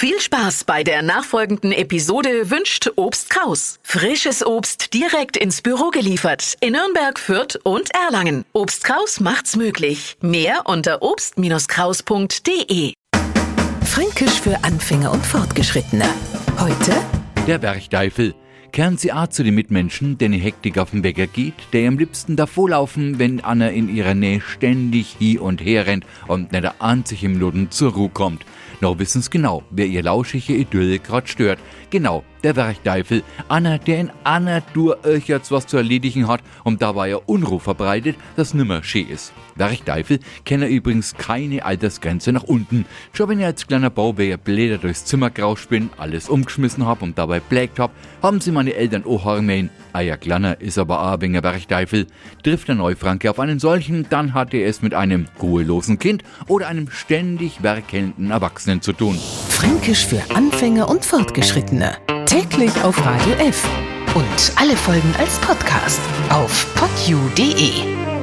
Viel Spaß bei der nachfolgenden Episode wünscht Obst Kraus. Frisches Obst direkt ins Büro geliefert in Nürnberg, Fürth und Erlangen. Obst Kraus macht's möglich. Mehr unter obst-kraus.de. Fränkisch für Anfänger und Fortgeschrittene. Heute Der Bergteufel. Kehren Sie auch zu den Mitmenschen, denen Hektik auf den Wecker geht, der am liebsten davorlaufen, wenn Anna in ihrer Nähe ständig hier und her rennt und nicht an sich im Luden zur Ruhe kommt. Noch wissen's genau, wer ihr lauschige Idylle grad stört. Genau, der Werchteufel. Anna, der in Anna dur jetzt was zu erledigen hat und dabei ja Unruhe verbreitet, das nimmer schön ist. Werchteufel kennen übrigens keine Altersgrenze nach unten. Schon wenn ihr als kleiner Bauwehr Blätter durchs Zimmer grausch bin, alles umgeschmissen hab und dabei blägt hab, haben sie meine Eltern auch kleiner ist aber auch wegen Werchteufel. Trifft der Neufranke auf einen solchen, dann hat er es mit einem ruhelosen Kind oder einem ständig werkelnden Erwachsenen zu tun. Fränkisch für Anfänger und Fortgeschrittene. Täglich auf Radio F. Und alle Folgen als Podcast auf podu.de.